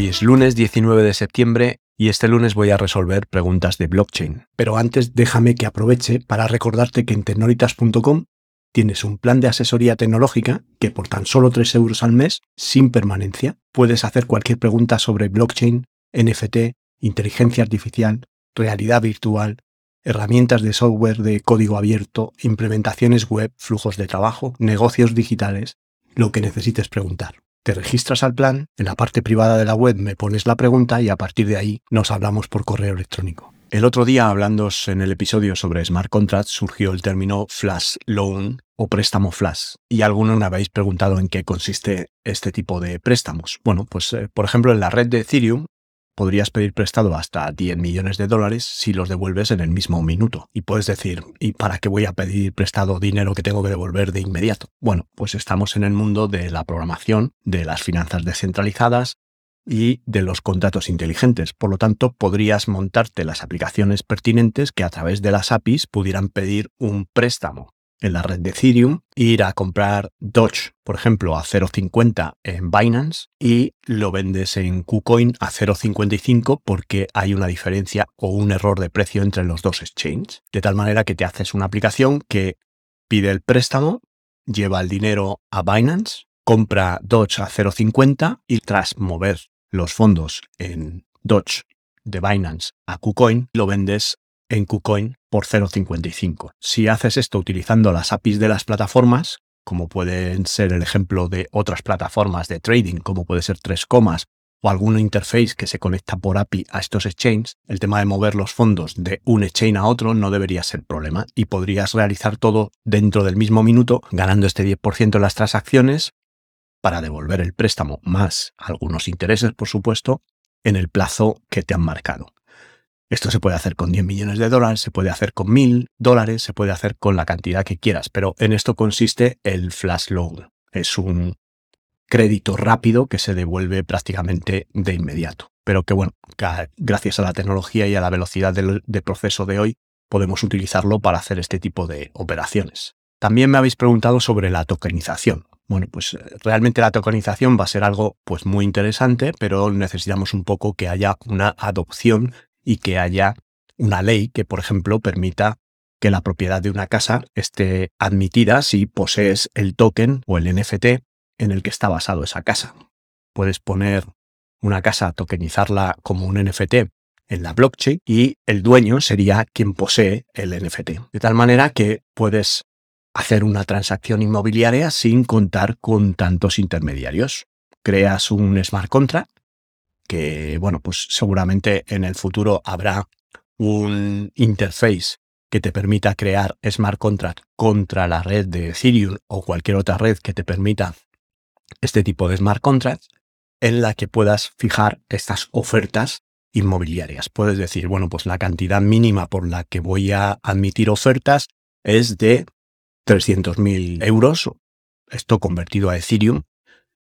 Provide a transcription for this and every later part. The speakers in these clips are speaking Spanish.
Hoy es lunes 19 de septiembre y este lunes voy a resolver preguntas de blockchain. Pero antes déjame que aproveche para recordarte que en tecnolitas.com tienes un plan de asesoría tecnológica que por tan solo 3 euros al mes, sin permanencia, puedes hacer cualquier pregunta sobre blockchain, NFT, inteligencia artificial, realidad virtual, herramientas de software de código abierto, implementaciones web, flujos de trabajo, negocios digitales, lo que necesites preguntar. Te registras al plan, en la parte privada de la web me pones la pregunta y a partir de ahí nos hablamos por correo electrónico. El otro día, hablando en el episodio sobre smart contracts, surgió el término flash loan o préstamo flash. Y algunos me habéis preguntado en qué consiste este tipo de préstamos. Bueno, pues eh, por ejemplo en la red de Ethereum podrías pedir prestado hasta 10 millones de dólares si los devuelves en el mismo minuto. Y puedes decir, ¿y para qué voy a pedir prestado dinero que tengo que devolver de inmediato? Bueno, pues estamos en el mundo de la programación, de las finanzas descentralizadas y de los contratos inteligentes. Por lo tanto, podrías montarte las aplicaciones pertinentes que a través de las APIs pudieran pedir un préstamo en la red de Ethereum, ir a comprar Doge, por ejemplo, a 0.50 en Binance y lo vendes en KuCoin a 0.55 porque hay una diferencia o un error de precio entre los dos exchanges. De tal manera que te haces una aplicación que pide el préstamo, lleva el dinero a Binance, compra Doge a 0.50 y tras mover los fondos en Doge de Binance a KuCoin, lo vendes en KuCoin por 0,55. Si haces esto utilizando las APIs de las plataformas, como pueden ser el ejemplo de otras plataformas de trading, como puede ser 3 comas o alguna interface que se conecta por API a estos exchanges, el tema de mover los fondos de un exchange a otro no debería ser problema y podrías realizar todo dentro del mismo minuto, ganando este 10% en las transacciones para devolver el préstamo más algunos intereses, por supuesto, en el plazo que te han marcado. Esto se puede hacer con 10 millones de dólares, se puede hacer con 1000 dólares, se puede hacer con la cantidad que quieras, pero en esto consiste el flash loan. Es un crédito rápido que se devuelve prácticamente de inmediato. Pero que bueno, gracias a la tecnología y a la velocidad del, proceso de hoy, podemos utilizarlo para hacer este tipo de operaciones. También me habéis preguntado sobre la tokenización. Bueno, pues eh, realmente la tokenización va a ser algo pues muy interesante, pero necesitamos un poco que haya una adopción y que haya una ley que, por ejemplo, permita que la propiedad de una casa esté admitida si posees el token o el NFT en el que está basado esa casa. Puedes poner una casa, tokenizarla como un NFT en la blockchain y el dueño sería quien posee el NFT. De tal manera que puedes hacer una transacción inmobiliaria sin contar con tantos intermediarios. Creas un smart contract que, bueno, pues seguramente en el futuro habrá un interface que te permita crear smart contract contra la red de Ethereum o cualquier otra red que te permita este tipo de smart contracts en la que puedas fijar estas ofertas inmobiliarias. Puedes decir, bueno, pues la cantidad mínima por la que voy a admitir ofertas es de 300.000 euros, esto convertido a Ethereum,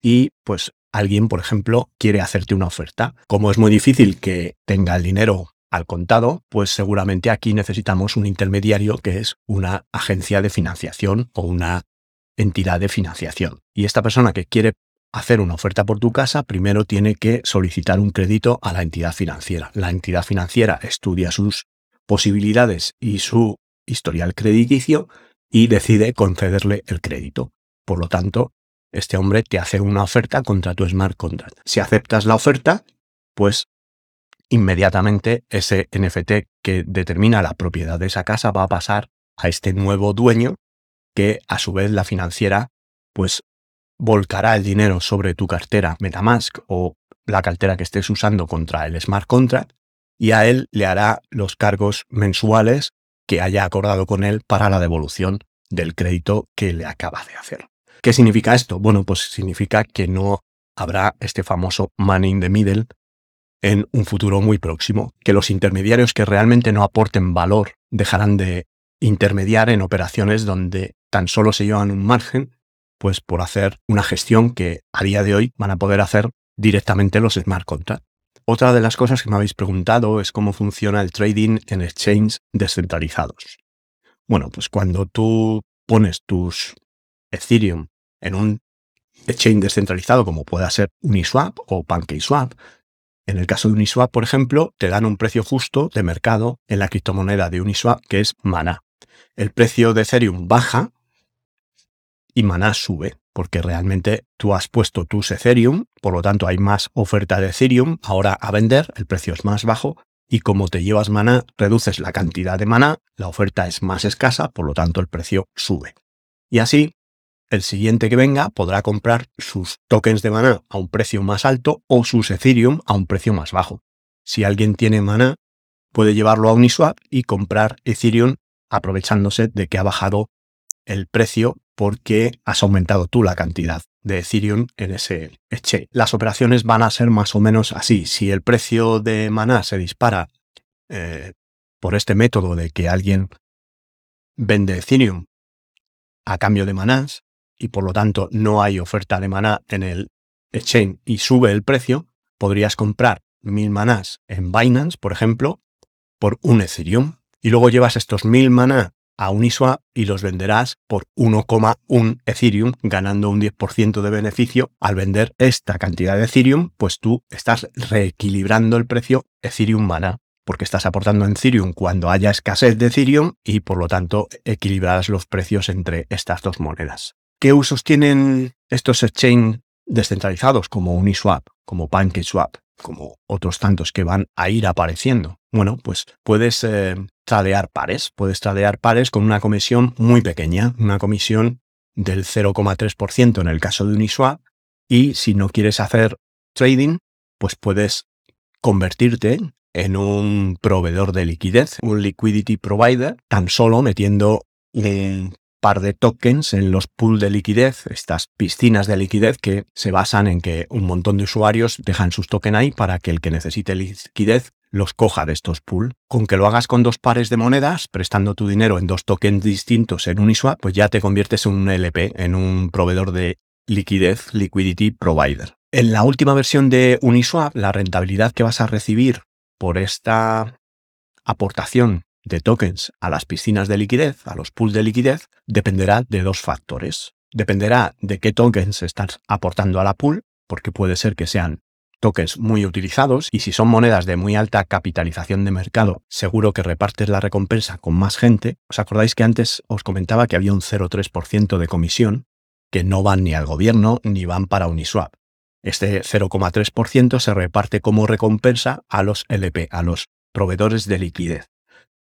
y pues alguien, por ejemplo, quiere hacerte una oferta. Como es muy difícil que tenga el dinero al contado, pues seguramente aquí necesitamos un intermediario que es una agencia de financiación o una entidad de financiación. Y esta persona que quiere hacer una oferta por tu casa, primero tiene que solicitar un crédito a la entidad financiera. La entidad financiera estudia sus posibilidades y su historial crediticio y decide concederle el crédito. Por lo tanto, este hombre te hace una oferta contra tu smart contract. Si aceptas la oferta, pues inmediatamente ese NFT que determina la propiedad de esa casa va a pasar a este nuevo dueño que a su vez la financiera pues volcará el dinero sobre tu cartera Metamask o la cartera que estés usando contra el smart contract y a él le hará los cargos mensuales que haya acordado con él para la devolución del crédito que le acaba de hacer. ¿Qué significa esto? Bueno, pues significa que no habrá este famoso money in the middle en un futuro muy próximo, que los intermediarios que realmente no aporten valor dejarán de intermediar en operaciones donde tan solo se llevan un margen, pues por hacer una gestión que a día de hoy van a poder hacer directamente los smart contracts. Otra de las cosas que me habéis preguntado es cómo funciona el trading en exchanges descentralizados. Bueno, pues cuando tú pones tus Ethereum en un exchange descentralizado como pueda ser Uniswap o PancakeSwap, en el caso de Uniswap, por ejemplo, te dan un precio justo de mercado en la criptomoneda de Uniswap, que es Mana. El precio de Ethereum baja y Mana sube, porque realmente tú has puesto tus Ethereum, por lo tanto hay más oferta de Ethereum ahora a vender, el precio es más bajo, y como te llevas Mana, reduces la cantidad de Mana, la oferta es más escasa, por lo tanto el precio sube. Y así el siguiente que venga podrá comprar sus tokens de Mana a un precio más alto o sus Ethereum a un precio más bajo. Si alguien tiene Mana, puede llevarlo a Uniswap y comprar Ethereum aprovechándose de que ha bajado el precio porque has aumentado tú la cantidad de Ethereum en ese exchange. Las operaciones van a ser más o menos así. Si el precio de Mana se dispara eh, por este método de que alguien vende Ethereum a cambio de manás, y por lo tanto no hay oferta de maná en el exchange y sube el precio, podrías comprar mil manás en Binance, por ejemplo, por un Ethereum. Y luego llevas estos mil maná a Uniswap y los venderás por 1,1 Ethereum, ganando un 10% de beneficio. Al vender esta cantidad de Ethereum, pues tú estás reequilibrando el precio Ethereum maná, porque estás aportando en Ethereum cuando haya escasez de Ethereum y por lo tanto equilibrarás los precios entre estas dos monedas. ¿Qué usos tienen estos exchange descentralizados como Uniswap, como PancakeSwap, como otros tantos que van a ir apareciendo? Bueno, pues puedes eh, tradear pares, puedes tradear pares con una comisión muy pequeña, una comisión del 0,3% en el caso de Uniswap y si no quieres hacer trading, pues puedes convertirte en un proveedor de liquidez, un liquidity provider, tan solo metiendo un par de tokens en los pools de liquidez, estas piscinas de liquidez que se basan en que un montón de usuarios dejan sus tokens ahí para que el que necesite liquidez los coja de estos pools. Con que lo hagas con dos pares de monedas, prestando tu dinero en dos tokens distintos en Uniswap, pues ya te conviertes en un LP, en un proveedor de liquidez, liquidity provider. En la última versión de Uniswap, la rentabilidad que vas a recibir por esta aportación de tokens a las piscinas de liquidez, a los pools de liquidez, dependerá de dos factores. Dependerá de qué tokens estás aportando a la pool, porque puede ser que sean tokens muy utilizados y si son monedas de muy alta capitalización de mercado, seguro que repartes la recompensa con más gente. ¿Os acordáis que antes os comentaba que había un 0,3% de comisión que no van ni al gobierno ni van para Uniswap? Este 0,3% se reparte como recompensa a los LP, a los proveedores de liquidez.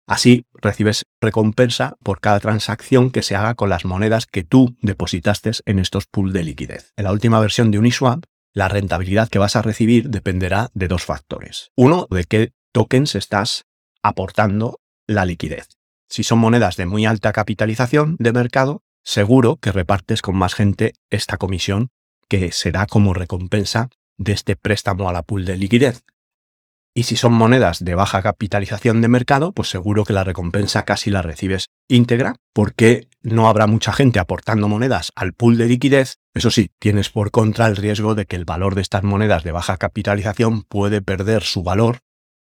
Así recibes recompensa por cada transacción que se haga con las monedas que tú depositaste en estos pools de liquidez. En la última versión de Uniswap, la rentabilidad que vas a recibir dependerá de dos factores. Uno, de qué tokens estás aportando la liquidez. Si son monedas de muy alta capitalización de mercado, seguro que repartes con más gente esta comisión que será como recompensa de este préstamo a la pool de liquidez. Y si son monedas de baja capitalización de mercado, pues seguro que la recompensa casi la recibes íntegra, porque no habrá mucha gente aportando monedas al pool de liquidez. Eso sí, tienes por contra el riesgo de que el valor de estas monedas de baja capitalización puede perder su valor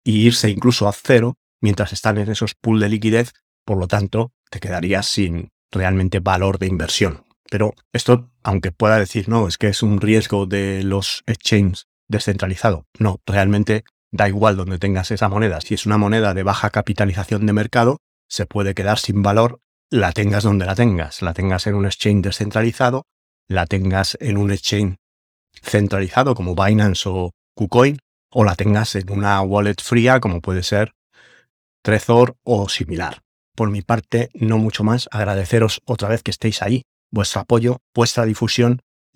y irse incluso a cero mientras están en esos pool de liquidez. Por lo tanto, te quedarías sin realmente valor de inversión. Pero esto, aunque pueda decir, no, es que es un riesgo de los exchanges descentralizado. No, realmente Da igual donde tengas esa moneda. Si es una moneda de baja capitalización de mercado, se puede quedar sin valor, la tengas donde la tengas. La tengas en un exchange descentralizado, la tengas en un exchange centralizado como Binance o KuCoin, o la tengas en una wallet fría como puede ser Trezor o similar. Por mi parte, no mucho más, agradeceros otra vez que estéis ahí, vuestro apoyo, vuestra difusión